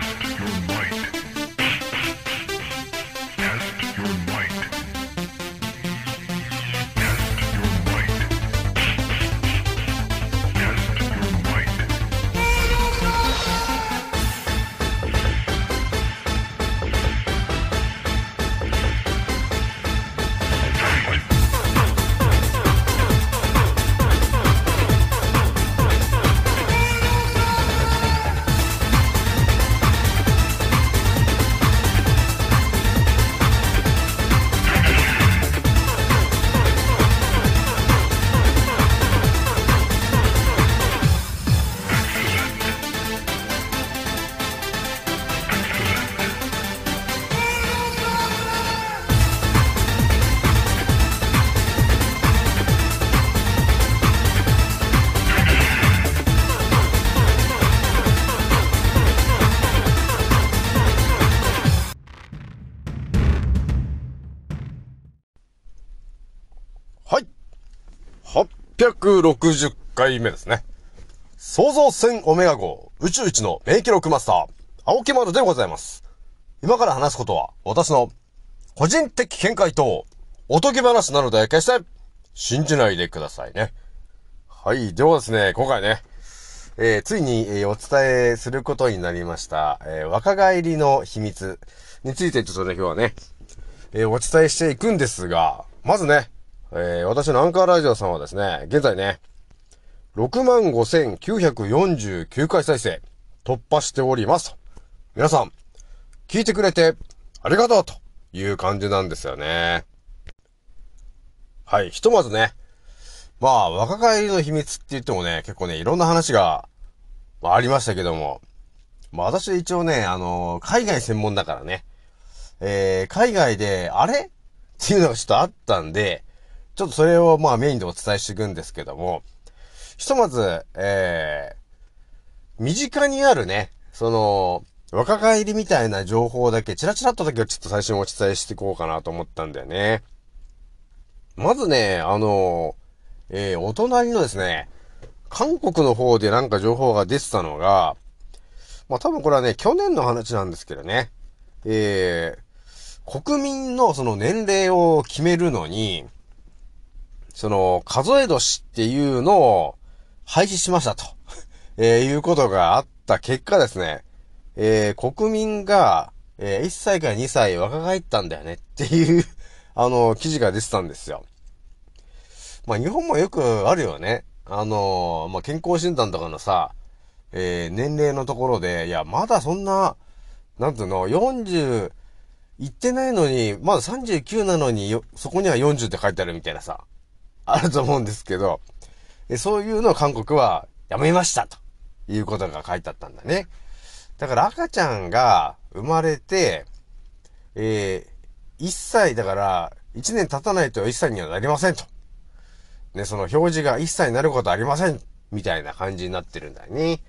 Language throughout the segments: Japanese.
Test your might. 860回目ですね。創造船オメガ号宇宙一の名記録マスター、青木丸でございます。今から話すことは、私の個人的見解とおとぎ話なので、決して信じないでくださいね。はい。ではですね、今回ね、えーついに、えーお伝えすることになりました、えー若返りの秘密についてちょっとね、今日はね、えーお伝えしていくんですが、まずね、えー私のアンカーラジオさんはですね、現在ね、65,949回再生突破しております。皆さん、聞いてくれてありがとうという感じなんですよね。はい、ひとまずね、まあ、若返りの秘密って言ってもね、結構ね、いろんな話が、まあ、ありましたけども、まあ私は一応ね、あの海外専門だからね、えー、海外で、あれ？っていうのがちょっとあったんで、ちょっとそれをまあメインでお伝えしていくんですけども、ひとまず、えー、身近にあるね、その、若返りみたいな情報だけ、チラチラっとだけをちょっと最初にお伝えしていこうかなと思ったんだよね。まずね、あの、えー、お隣のですね、韓国の方でなんか情報が出てたのが、まあ多分これはね、去年の話なんですけどね、えー、国民のその年齢を決めるのに、その、数え年っていうのを廃止しましたと、えーいうことがあった結果ですね、えー国民が、えー1歳から2歳若返ったんだよねっていう、あの、記事が出てたんですよ。まあ、日本もよくあるよね。あの、まあ、健康診断とかのさ、えー年齢のところで、いや、まだそんな、なんていうの、40、言ってないのに、まだ39なのに、そこには40って書いてあるみたいなさ、あると思うんですけど、そういうのを韓国はやめましたということが書いてあったんだね。だから赤ちゃんが生まれて、えー、1歳だから1年経たないと1歳にはなりませんと。ね、その表示が1歳になることありませんみたいな感じになってるんだよね。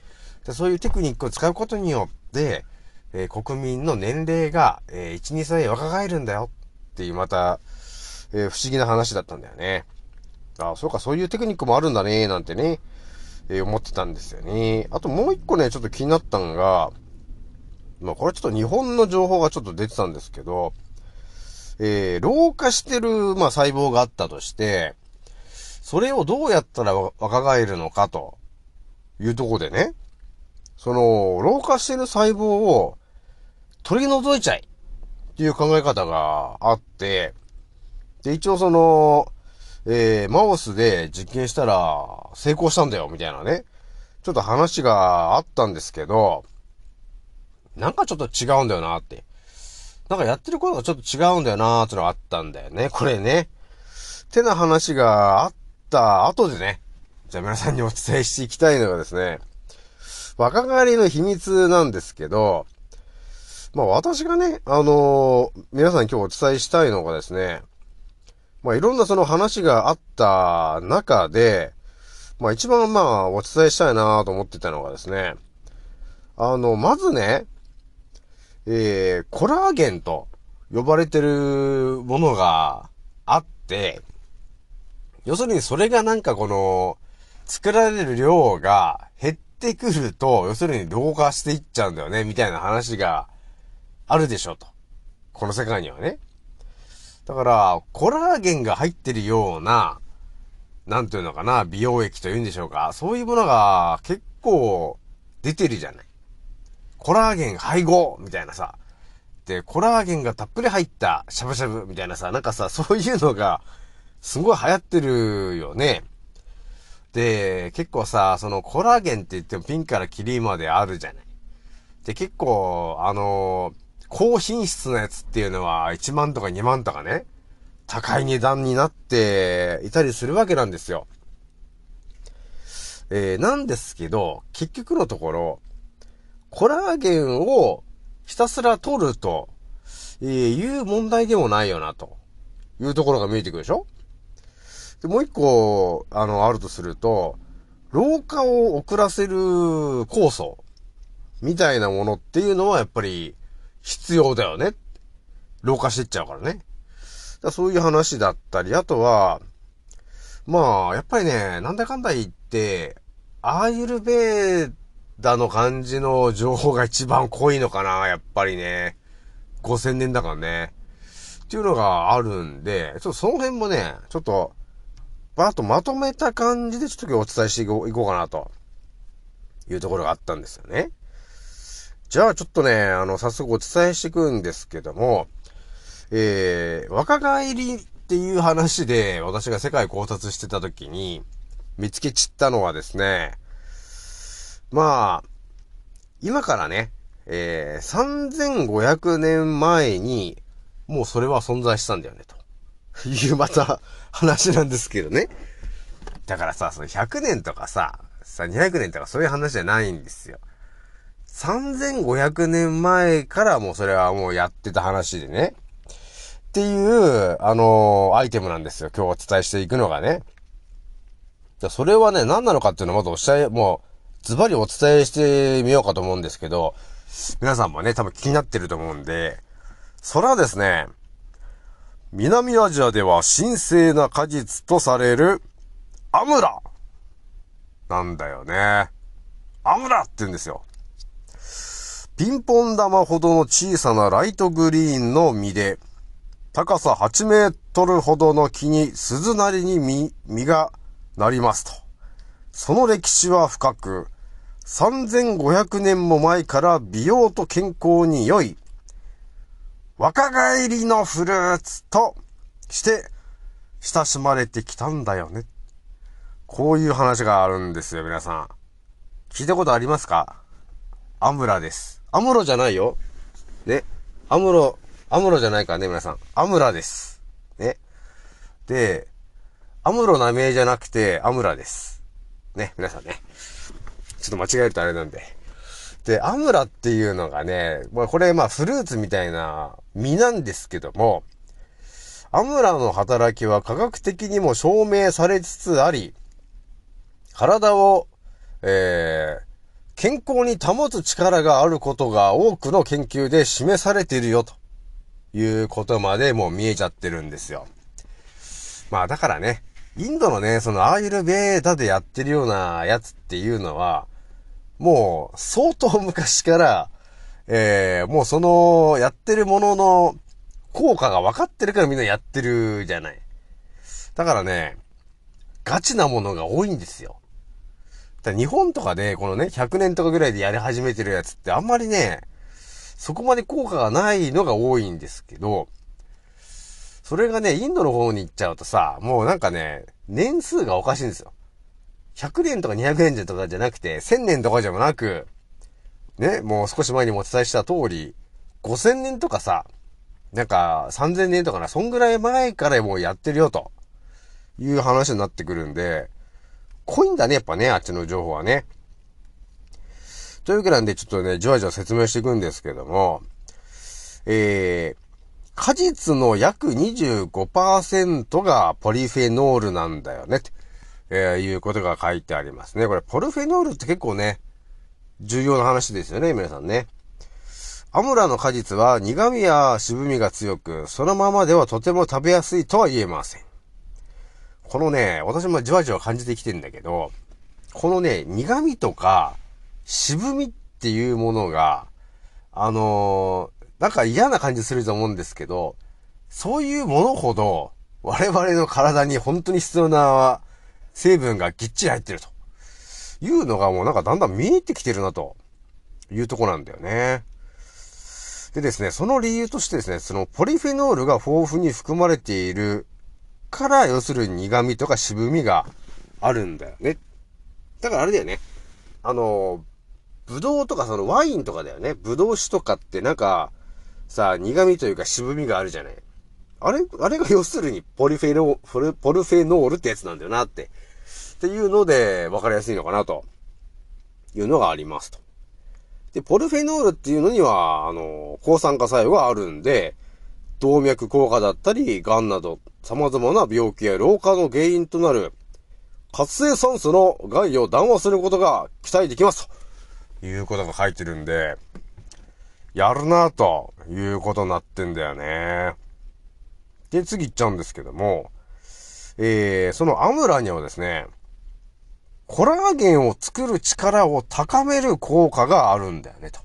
でそういうテクニックを使うことによって、えー国民の年齢が、えー1、2歳若返るんだよっていうまた、えー不思議な話だったんだよね。ああそうか、そういうテクニックもあるんだね、なんてね、えー思ってたんですよね。あともう一個ね、ちょっと気になったのが、まあこれちょっと日本の情報がちょっと出てたんですけど、えー老化してる、まあ細胞があったとして、それをどうやったら若返るのかというとこでね、その、老化してる細胞を取り除いちゃいっていう考え方があって、で、一応その、えー、マウスで実験したら成功したんだよ、みたいなね。ちょっと話があったんですけど、なんかちょっと違うんだよなって。なんかやってることがちょっと違うんだよなーってのがあったんだよね、これね。てな話があった後でね、じゃあ皆さんにお伝えしていきたいのがですね、若返りの秘密なんですけど、まあ私がね、あのー皆さんに今日お伝えしたいのがですね、まあいろんなその話があった中で、まあ一番まあお伝えしたいなと思ってたのがですね、あの、まずね、えー、コラーゲンと呼ばれてるものがあって、要するにそれがなんかこの、作られる量が減ってくると、要するに老化していっちゃうんだよね、みたいな話があるでしょ、と。この世界にはね。だから、コラーゲンが入ってるような、なんていうのかな、美容液というんでしょうか。そういうものが結構出てるじゃない。コラーゲン配合みたいなさ。で、コラーゲンがたっぷり入ったしゃぶしゃぶみたいなさ、なんかさ、そういうのがすごい流行ってるよね。で、結構さ、そのコラーゲンって言ってもピンからキリまであるじゃない。で、結構、あの高品質なやつっていうのは1万とか2万とかね、高い値段になっていたりするわけなんですよ。えー、なんですけど、結局のところ、コラーゲンをひたすら取ると、え、いう問題でもないよな、というところが見えてくるでしょ？で、もう一個、あの、あるとすると、老化を遅らせる酵素みたいなものっていうのはやっぱり必要だよね。老化してっちゃうからね。だそういう話だったり、あとは、まあ、やっぱりね、なんだかんだ言って、アーユルベーダの感じの情報が一番濃いのかな、やっぱりね。5000年だからね。っていうのがあるんで、ちょっとその辺もね、ちょっと、バーッとまとめた感じでちょっと今日お伝えしていこうかなと、いうところがあったんですよね。じゃあちょっとね、あの、早速お伝えしていくんですけども、えー、若返りっていう話で私が世界考察してた時に見つけちったのはですね、まあ、今からね、えー、3500年前にもうそれは存在したんだよね、というまた話なんですけどね。だからさ、その100年とかさ、さ、200年とかそういう話じゃないんですよ。3500年前からもうそれはもうやってた話でね。っていう、あのーアイテムなんですよ。今日お伝えしていくのがね。じゃそれはね、何なのかっていうのをまずおっしゃい、もう、ズバリお伝えしてみようかと思うんですけど、皆さんもね、多分気になってると思うんで、それはですね、南アジアでは神聖な果実とされる、アムラなんだよね。アムラって言うんですよ。ピンポン玉ほどの小さなライトグリーンの実で、高さ8メートルほどの木に鈴なりに実、実がなりますと。その歴史は深く、3500年も前から美容と健康に良い、若返りのフルーツとして親しまれてきたんだよね。こういう話があるんですよ、皆さん。聞いたことありますか？アムラです。アムロじゃないよ。ね。アムロ、アムロじゃないからね、皆さん。アムラです。ね。で、アムロな名じゃなくて、アムラです。ね、皆さんね。ちょっと間違えるとあれなんで。で、アムラっていうのがね、まあこれまあフルーツみたいな実なんですけども、アムラの働きは科学的にも証明されつつあり、体を、えー、健康に保つ力があることが多くの研究で示されているよ、ということまでもう見えちゃってるんですよ。まあだからね、インドのね、そのアーユルベーダでやってるようなやつっていうのは、もう相当昔から、えー、もうそのやってるものの効果が分かってるからみんなやってるじゃない。だからね、ガチなものが多いんですよ。だ日本とかで、このね、100年とかぐらいでやり始めてるやつってあんまりね、そこまで効果がないのが多いんですけど、それがね、インドの方に行っちゃうとさ、もうなんかね、年数がおかしいんですよ。100年とか200年とかじゃなくて、1000年とかじゃなく、ね、もう少し前にもお伝えした通り、5000年とかさ、なんか3000年とかな、そんぐらい前からもうやってるよと、いう話になってくるんで、濃いんだね、やっぱね、あっちの情報はね。というわけなんで、ちょっとね、じわじわ説明していくんですけども、えー、果実の約25%がポリフェノールなんだよね、って、えー、いうことが書いてありますね。これ、ポリフェノールって結構ね、重要な話ですよね、皆さんね。アムラの果実は苦味や渋みが強く、そのままではとても食べやすいとは言えません。このね、私もじわじわ感じてきてんだけど、このね、苦味とか渋みっていうものが、あのーなんか嫌な感じすると思うんですけど、そういうものほど、我々の体に本当に必要な成分がぎっちり入ってると。いうのがもうなんかだんだん見えてきてるなというとこなんだよね。でですね、その理由としてですね、そのポリフェノールが豊富に含まれているから、要するに苦味とか渋みがあるんだよね。だからあれだよね。あの、ブドウとかそのワインとかだよね。ブドウ酒とかってなんか、さ、苦味というか渋みがあるじゃない。あれ、あれが要するにポリフェノ、ポルポルフェノールってやつなんだよなって。っていうので分かりやすいのかなと。いうのがありますと。で、ポルフェノールっていうのには、あの、抗酸化作用があるんで、動脈硬化だったり、癌など、様々な病気や老化の原因となる、活性酸素の害を談話することが期待できます。ということが書いてるんで、やるなということになってんだよね。で、次行っちゃうんですけども、えー、そのアムラにはですね、コラーゲンを作る力を高める効果があるんだよね、と。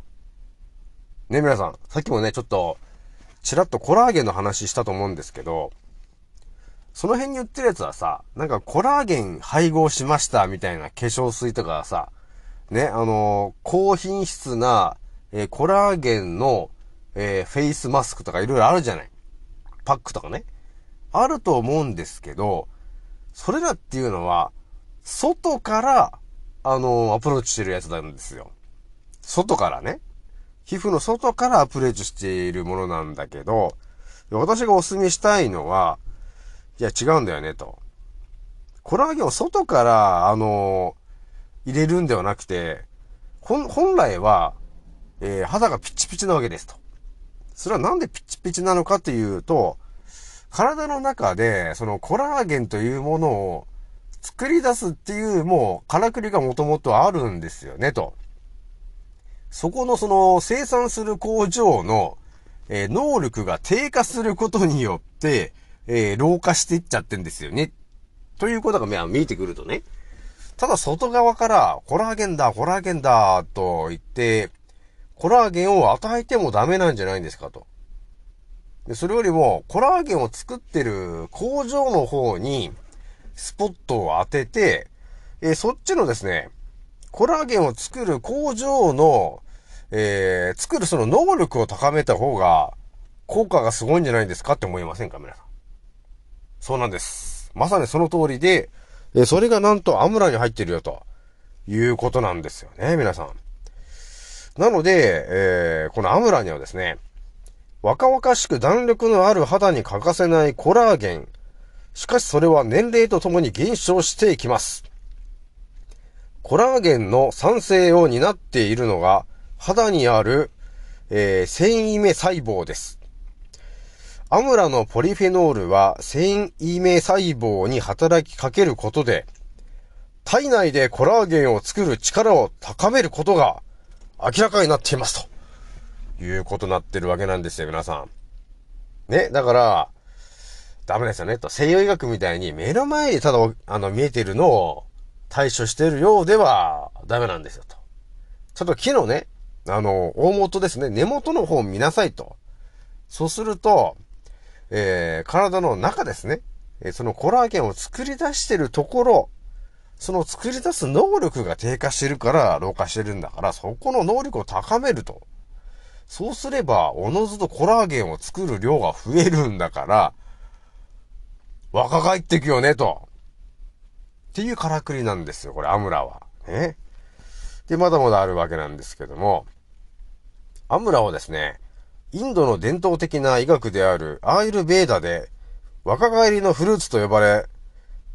ね、皆さん。さっきもね、ちょっと、ちらっとコラーゲンの話したと思うんですけど、その辺に売ってるやつはさ、なんかコラーゲン配合しましたみたいな化粧水とかさ、ね、あのー高品質な、えーコラーゲンの、えーフェイスマスクとかいろいろあるじゃない。パックとかね。あると思うんですけど、それらっていうのは、外から、あのアプローチしてるやつなんですよ。外からね。皮膚の外からアプローチしているものなんだけど、私がお勧めしたいのは、いや違うんだよね、と。コラーゲンを外から、あの入れるんではなくて、本、来は、えー肌がピチピチなわけですと。それはなんでピッチピチなのかというと、体の中で、そのコラーゲンというものを作り出すっていう、もう、からくりがもともとあるんですよね、と。そこのその生産する工場の、えー能力が低下することによって、えー老化していっちゃってんですよね。ということが見えてくるとね。ただ外側から、コラーゲンだ、コラーゲンだ、と言って、コラーゲンを与えてもダメなんじゃないんですかと。でそれよりも、コラーゲンを作ってる工場の方に、スポットを当てて、えーそっちのですね、コラーゲンを作る工場の、えー作るその能力を高めた方が、効果がすごいんじゃないですかって思いませんか皆さん。そうなんです。まさにその通りで、えそれがなんとアムラに入ってるよと、いうことなんですよね、皆さん。なので、えーこのアムラにはですね、若々しく弾力のある肌に欠かせないコラーゲン。しかしそれは年齢とともに減少していきます。コラーゲンの酸性を担っているのが肌にある、えー繊維目細胞です。アムラのポリフェノールは繊維目細胞に働きかけることで、体内でコラーゲンを作る力を高めることが明らかになっていますということになってるわけなんですよ、皆さん。ね、だから、ダメですよね、と。西洋医学みたいに目の前にただ、あの、見えてるのを対処しているようではダメなんですよ、と。ちょっと木のね、あの、大元ですね、根元の方を見なさいと。そうすると、えー、体の中ですね、そのコラーゲンを作り出してるところ、その作り出す能力が低下してるから老化してるんだから、そこの能力を高めると。そうすれば、おのずとコラーゲンを作る量が増えるんだから、若返ってくよね、と。っていうからくりなんですよ、これ、アムラは。ね。で、まだまだあるわけなんですけども、アムラはですね、インドの伝統的な医学であるアーユルベーダで、若返りのフルーツと呼ばれ、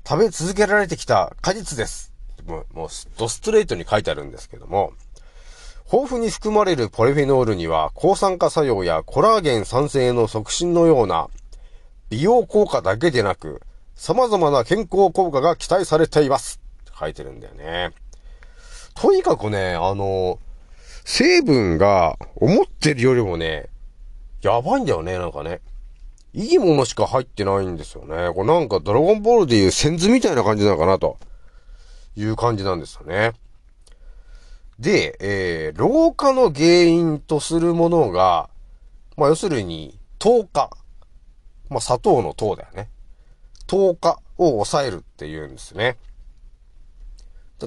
食べ続けられてきた果実です。もう、もう、ドストレートに書いてあるんですけども、豊富に含まれるポリフェノールには抗酸化作用やコラーゲン酸性の促進のような美容効果だけでなく様々な健康効果が期待されています。って書いてるんだよね。とにかくね、あの、成分が思ってるよりもね、やばいんだよね、なんかね。いいものしか入ってないんですよね。これなんかドラゴンボールでいうセンズみたいな感じなのかなという感じなんですよね。で、えー、老化の原因とするものが、まあ、要するに、糖化。まあ、砂糖の糖だよね。糖化を抑えるっていうんですね。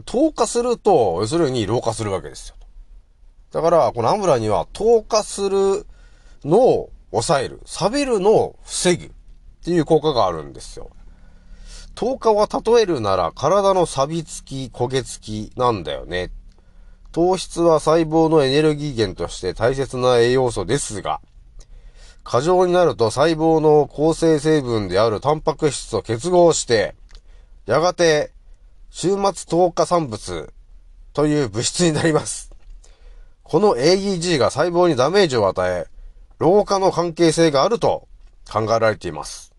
糖化すると、要するに老化するわけですよ。だから、このアムラには糖化するのを抑える、錆びるのを防ぐっていう効果があるんですよ。糖化は例えるなら体の錆びつき、焦げつきなんだよね。糖質は細胞のエネルギー源として大切な栄養素ですが、過剰になると細胞の構成成分であるタンパク質と結合して、やがて終末糖化産物という物質になります。この AEG が細胞にダメージを与え、老化の関係性があると考えられています。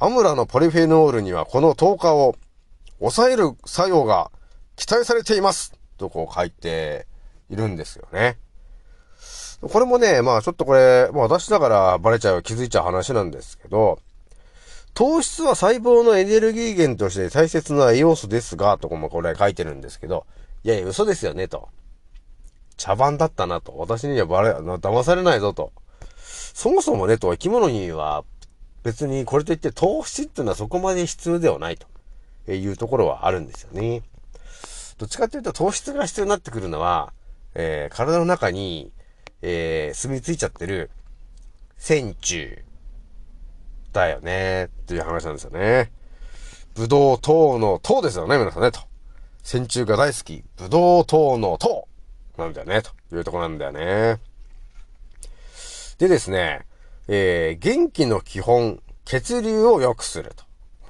アムラのポリフェノールにはこの糖化を抑える作用が期待されています。とこう書いているんですよね。これもね、まあちょっとこれ、まあ私だからバレちゃう、気づいちゃう話なんですけど、糖質は細胞のエネルギー源として大切な栄養素ですが、とこもこれ書いてるんですけど、いやいや、嘘ですよね、と。茶番だったなと。私にはバレ、騙されないぞと。そもそもね、と、生き物には別にこれといって糖質っていうのはそこまで必要ではないというところはあるんですよね。どっちかというと糖質が必要になってくるのは、えー、体の中に、えー、住み着いちゃってる線虫だよね、っていう話なんですよね。ブドウ糖の糖ですよね、皆さんね、と。線虫が大好き、ブドウ糖の糖なんだよね、というとこなんだよね。でですね、えー、元気の基本、血流を良くすると。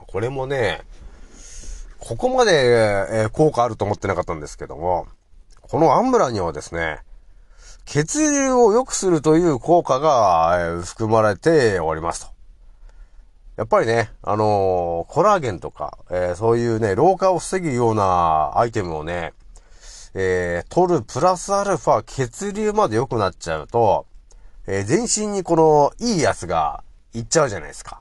これもね、ここまで、えー、効果あると思ってなかったんですけども、このアンブラにはですね、血流を良くするという効果が、含まれておりますと。やっぱりね、あのー、コラーゲンとか、えー、そういうね、老化を防ぐようなアイテムをね、えー、取るプラスアルファ血流まで良くなっちゃうと、えー、全身にこのいいやつがいっちゃうじゃないですか。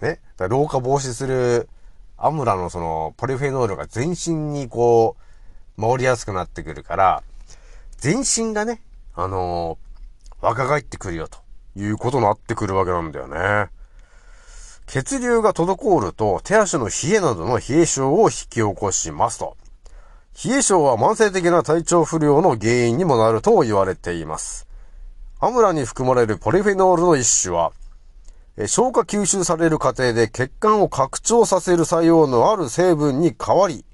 ね。老化防止するアムラのそのポリフェノールが全身にこう、回りやすくなってくるから、全身がね、あのー、若返ってくるよということになってくるわけなんだよね。血流が滞ると手足の冷えなどの冷え症を引き起こしますと。冷え症は慢性的な体調不良の原因にもなると言われています。アムラに含まれるポリフェノールの一種は、消化吸収される過程で血管を拡張させる作用のある成分に変わり、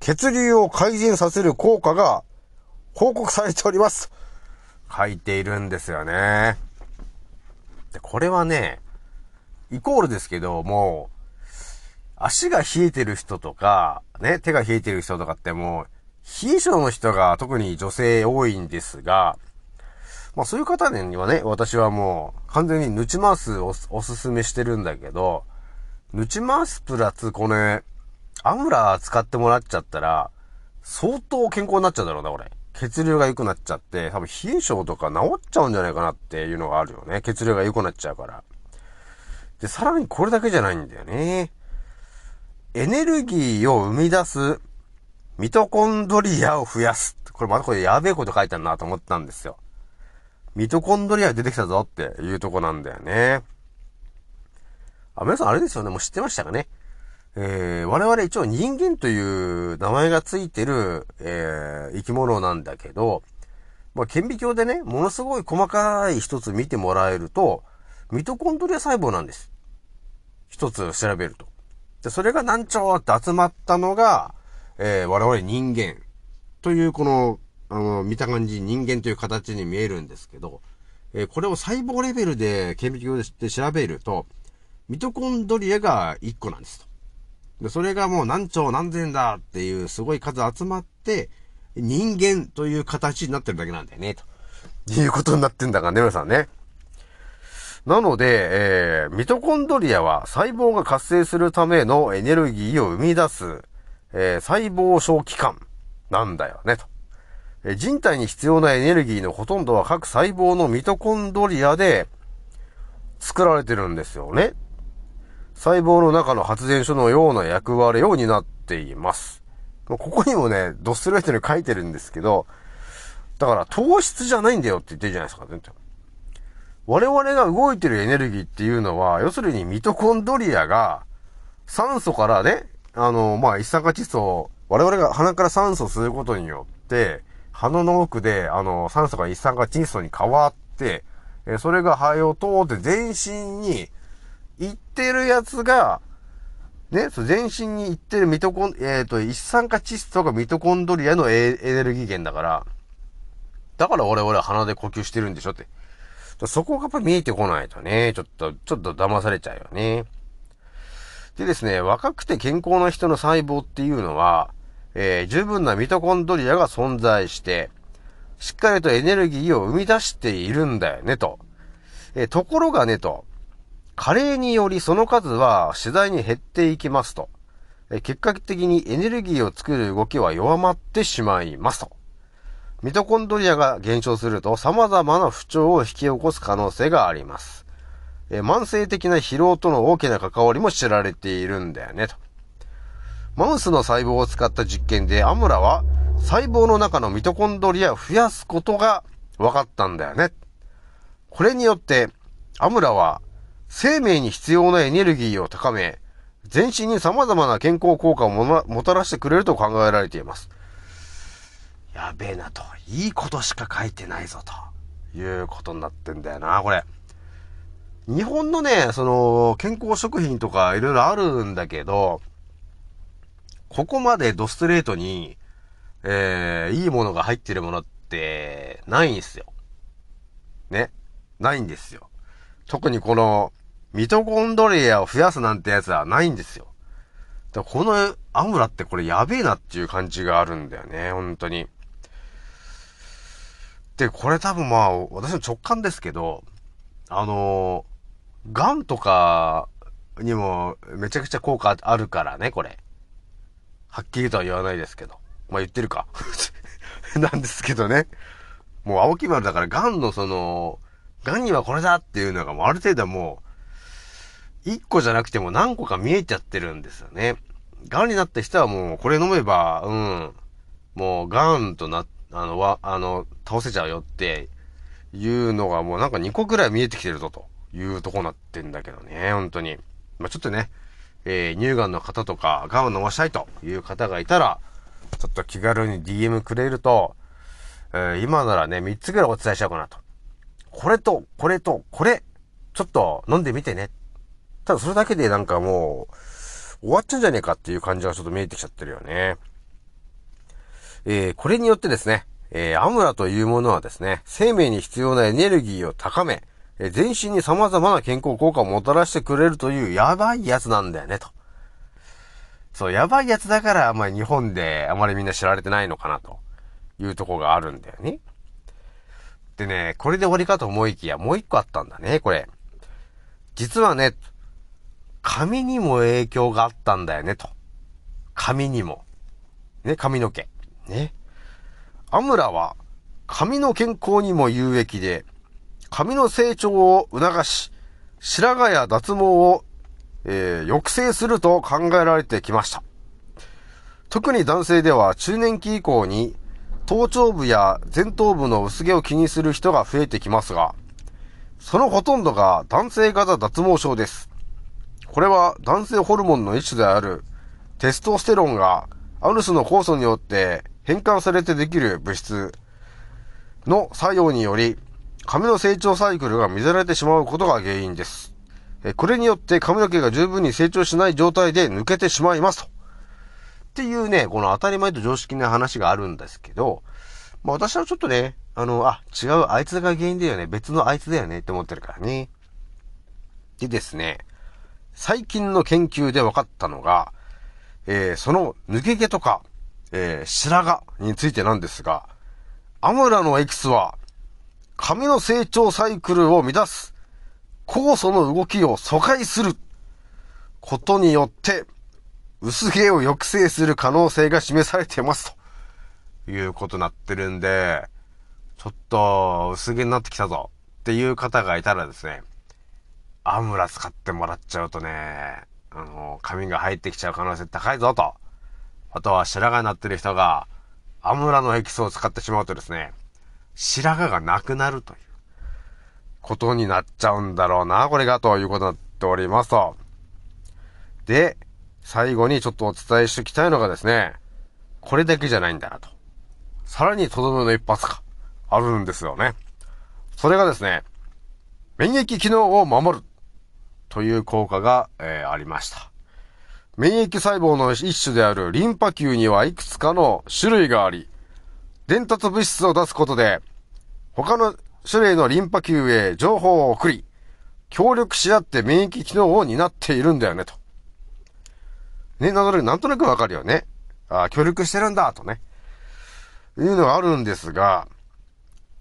血流を改善させる効果が報告されております。書いているんですよね。で、これはね、イコールですけど、もう、足が冷えてる人とか、ね、手が冷えてる人とかってもう、冷え性の人が特に女性多いんですが、まあそういう方にはね、私はもう完全にヌチマースをおすすめしてるんだけど、ヌチマースプラスこれ、アムラ使ってもらっちゃったら、相当健康になっちゃうだろうな、俺。血流が良くなっちゃって、多分冷え性とか治っちゃうんじゃないかなっていうのがあるよね。血流が良くなっちゃうから。で、さらにこれだけじゃないんだよね。エネルギーを生み出すミトコンドリアを増やす。これまたこれやべえこと書いてあるなと思ったんですよ。ミトコンドリア出てきたぞっていうとこなんだよね。あ、皆さんあれですよね。もう知ってましたかね。えー、我々一応人間という名前がついてる、えー、生き物なんだけど、まあ、顕微鏡でね、ものすごい細かい一つ見てもらえると、ミトコンドリア細胞なんです。一つ調べると。で、それが何兆って集まったのが、えー、我々人間というこの、あの、見た感じ人間という形に見えるんですけど、えー、これを細胞レベルで顕微鏡で調べると、ミトコンドリアが1個なんですと。で、それがもう何兆何千だっていうすごい数集まって、人間という形になってるだけなんだよね、ということになってんだからね、皆さんね。なので、えー、ミトコンドリアは細胞が活性するためのエネルギーを生み出す、えー、細胞小器官なんだよね、と。えー、人体に必要なエネルギーのほとんどは各細胞のミトコンドリアで作られてるんですよね。細胞の中の発電所のような役割を担っています。ここにもね、ドストレートに書いてるんですけど、だから糖質じゃないんだよって言ってるじゃないですか、全然。我々が動いてるエネルギーっていうのは、要するにミトコンドリアが酸素からね、あの、まあ、一酸化窒素を、我々が鼻から酸素を吸うことによって、鼻の奥で、あの、酸素が一酸化窒素に変わって、えそれが肺を通って全身にってるやつが、ね、そう全身に行ってるミトコン、えっ、と、一酸化窒素がミトコンドリアのエエネルギー源だから、だから我々は鼻で呼吸してるんでしょって。そこがやっぱ見えてこないとね、ちょっと、ちょっと騙されちゃうよね。でですね、若くて健康な人の細胞っていうのは、えー十分なミトコンドリアが存在して、しっかりとエネルギーを生み出しているんだよね、と。えーところがね、と。加齢によりその数は次第に減っていきますと。結果的にエネルギーを作る動きは弱まってしまいますと。ミトコンドリアが減少すると様々な不調を引き起こす可能性があります。え慢性的な疲労との大きな関わりも知られているんだよね、と。マウスの細胞を使った実験でアムラは細胞の中のミトコンドリアを増やすことが分かったんだよね。これによってアムラは生命に必要なエネルギーを高め、全身に様々な健康効果をもたらしてくれると考えられています。やべえなと。いいことしか書いてないぞと。いうことになってんだよな、これ。日本のね、その、健康食品とかいろいろあるんだけど、ここまでドストレートに、えー、いいものが入ってるものって、ないんですよ。ね。ないんですよ。特にこの、ミトコンドリアを増やすなんてやつはないんですよ。だこのアムラってこれやべえなっていう感じがあるんだよね、本当に。で、これ多分まあ、私の直感ですけど、あのー、癌とかにもめちゃくちゃ効果あるからね、これ。はっきりとは言わないですけど。まあ言ってるか。なんですけどね。もう青木丸だから癌のその、癌にはこれだっていうのがもうある程度はもう、一個じゃなくても何個か見えちゃってるんですよね。癌になった人はもうこれ飲めば、うん、もう癌とな、あの、わ、あの、倒せちゃうよっていうのがもうなんか2個くらい見えてきてるぞというとこなってんだけどね、本当に。まあちょっとね、えー、乳がんの方とか、がんを飲ましたいという方がいたら、ちょっと気軽に DM くれると、えー今ならね、3つぐらいお伝えしようかなと。これと、これと、これ、ちょっと飲んでみてね。ただそれだけでなんかもう、終わっちゃうんじゃねえかっていう感じがちょっと見えてきちゃってるよね。えーこれによってですね、えーアムラというものはですね、生命に必要なエネルギーを高め、えー全身に様々な健康効果をもたらしてくれるというやばいやつなんだよね、と。そう、やばいやつだから、あんまり日本であまりみんな知られてないのかな、というとこがあるんだよね。でね、これで終わりかと思いきや、もう一個あったんだね、これ。実はね、髪にも影響があったんだよね、と。髪にも。ね、髪の毛。ね。アムラは、髪の健康にも有益で、髪の成長を促し、白髪や脱毛を、えー抑制すると考えられてきました。特に男性では中年期以降に頭頂部や前頭部の薄毛を気にする人が増えてきますが、そのほとんどが男性型脱毛症です。これは男性ホルモンの一種であるテストステロンがアヌスの酵素によって変換されてできる物質の作用により髪の成長サイクルが乱れてしまうことが原因です。これによって髪の毛が十分に成長しない状態で抜けてしまいますと。っていうね、この当たり前と常識な話があるんですけど、まあ私はちょっとね、あの、あ、違う、あいつが原因だよね、別のあいつだよねって思ってるからね。でですね、最近の研究で分かったのが、えーその抜け毛とか、えー白髪についてなんですが、アムラのエキスは、髪の成長サイクルを乱す、酵素の動きを阻害することによって、薄毛を抑制する可能性が示されてます。ということになってるんで、ちょっと薄毛になってきたぞっていう方がいたらですね、アムラ使ってもらっちゃうとね、あの、髪が入ってきちゃう可能性高いぞとあとは白髪になってる人が、アムラのエキスを使ってしまうとですね、白髪がなくなるということになっちゃうんだろうな、これがということになっておりますと。で、最後にちょっとお伝えしておきたいのがですね、これだけじゃないんだなと。さらにとどめの一発があるんですよね。それがですね、免疫機能を守るという効果が、えーありました。免疫細胞の一種であるリンパ球にはいくつかの種類があり、伝達物質を出すことで、他の種類のリンパ球へ情報を送り、協力し合って免疫機能を担っているんだよね、と。ね、なので、なんとなくわかるよね。あ協力してるんだ、とね。いうのがあるんですが、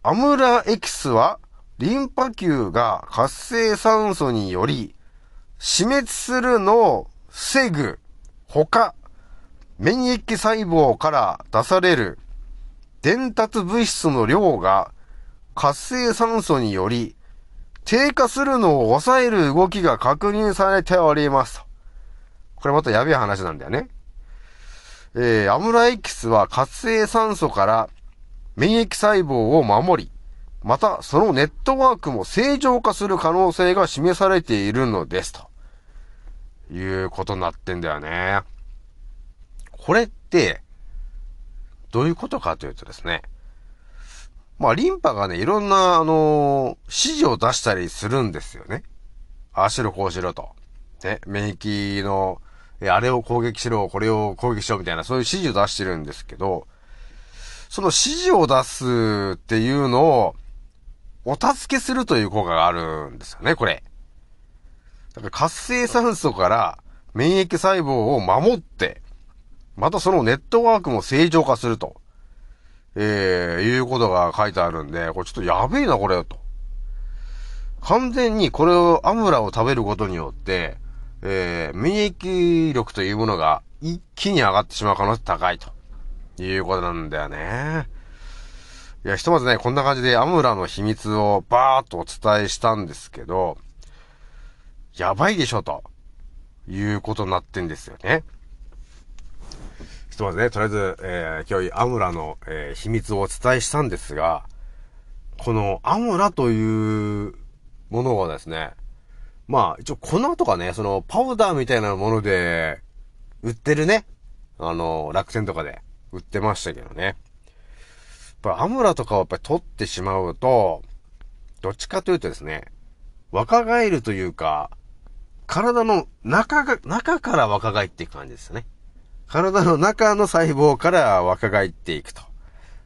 アムラエキスは、リンパ球が活性酸素により、死滅するのを防ぐ、ほか、免疫細胞から出される伝達物質の量が活性酸素により低下するのを抑える動きが確認されております。これまたやべえ話なんだよね。えー、アムラエキスは活性酸素から免疫細胞を守り、またそのネットワークも正常化する可能性が示されているのですと。いうことになってんだよね。これって、どういうことかというとですね。まあ、リンパがね、いろんな、あのー指示を出したりするんですよね。ああしろ、こうしろと。ね、免疫の、えあれを攻撃しろ、これを攻撃しろ、みたいな、そういう指示を出してるんですけど、その指示を出すっていうのを、お助けするという効果があるんですよね、これ。だから活性酸素から免疫細胞を守って、またそのネットワークも正常化すると、えー、いうことが書いてあるんで、これちょっとやべえな、これ、と。完全にこれを、アムラを食べることによって、えー、免疫力というものが一気に上がってしまう可能性高いということなんだよね。いや、ひとまずね、こんな感じでアムラの秘密をバーっとお伝えしたんですけど、やばいでしょ、ということになってんですよね。ひとまずね、とりあえず、えー、今日アムラの、えー秘密をお伝えしたんですが、このアムラというものはですね、まあ、一応粉とかね、そのパウダーみたいなもので売ってるね。あの、楽天とかで売ってましたけどね。やっぱアムラとかをやっぱり取ってしまうと、どっちかというとですね、若返るというか、体の中が、中から若返っていく感じですね。体の中の細胞から若返っていくと。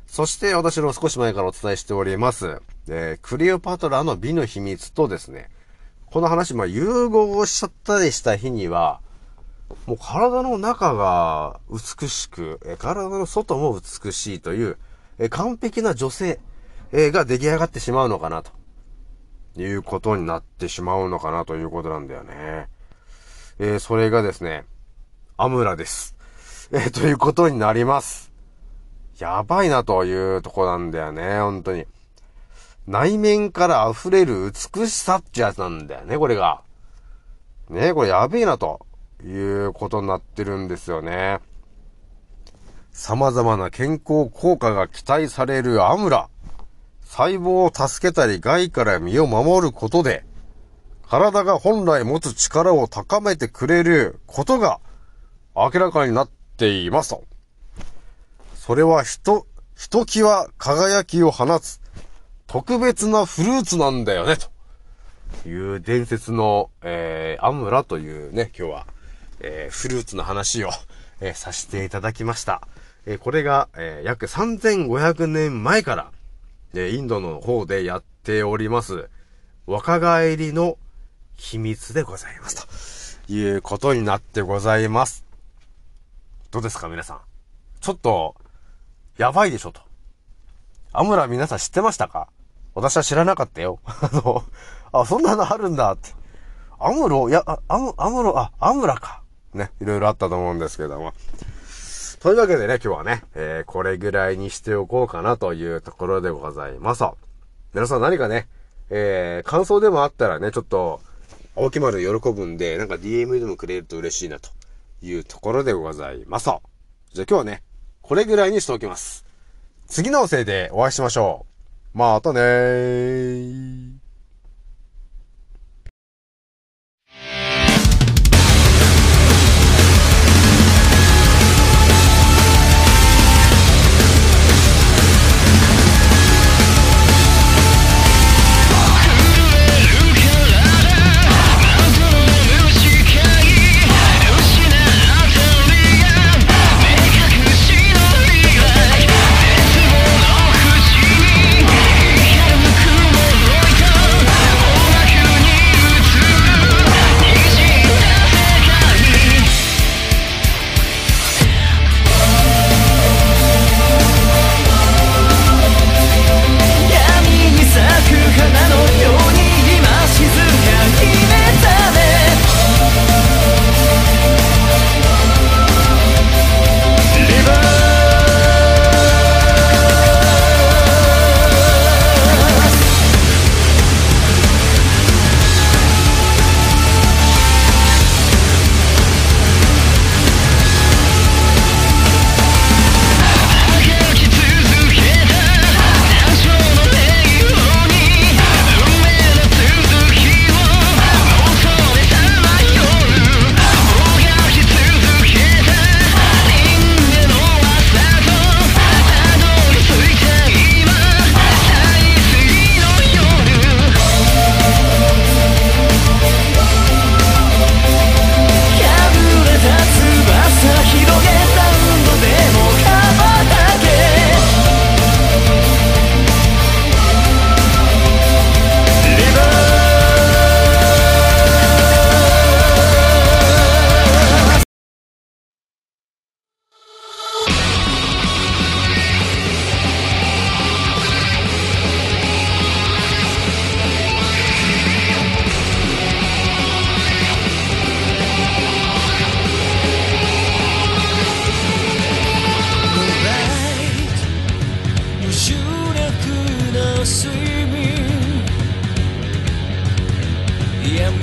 そして私の少し前からお伝えしております、えークレオパトラの美の秘密とですね、この話、まあ、融合しちゃったりした日には、もう体の中が美しく、え体の外も美しいという、え完璧な女性、が出来上がってしまうのかなと。いうことになってしまうのかなということなんだよね。えーそれがですね、アムラです。えーということになります。やばいなというとこなんだよね、本当に。内面から溢れる美しさってやつなんだよね、これが。ねこれやべえなということになってるんですよね。様々な健康効果が期待されるアムラ。細胞を助けたり害から身を守ることで、体が本来持つ力を高めてくれることが明らかになっていますと。それはひと、ひときわ輝きを放つ特別なフルーツなんだよね、という伝説の、えー、アムラというね、今日は、えー、フルーツの話を、えーさせていただきました。えーこれが、えー約3500年前から、えインドの方でやっております、若返りの秘密でございます。ということになってございます。どうですか、皆さん。ちょっと、やばいでしょ、と。アムラ皆さん知ってましたか？私は知らなかったよ。あの、あ、そんなのあるんだって。アムロいや、アム、アムロ、あ、アムラか。ね、いろいろあったと思うんですけども。というわけでね、今日はね、えー、これぐらいにしておこうかなというところでございます。皆さん何かね、えー、感想でもあったらね、ちょっと、青木丸喜ぶんで、なんか DM でもくれると嬉しいなというところでございます。じゃあ今日はね、これぐらいにしておきます。次のせいでお会いしましょう。またねー。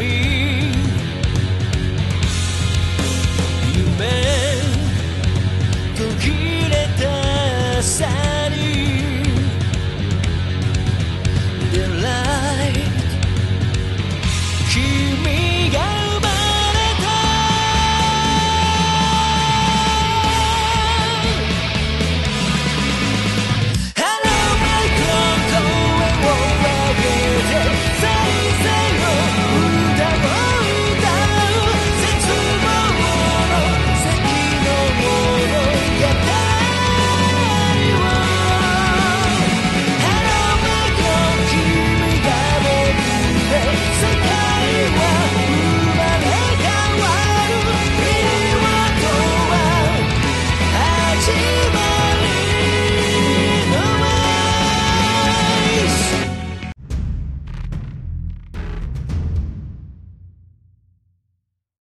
me. You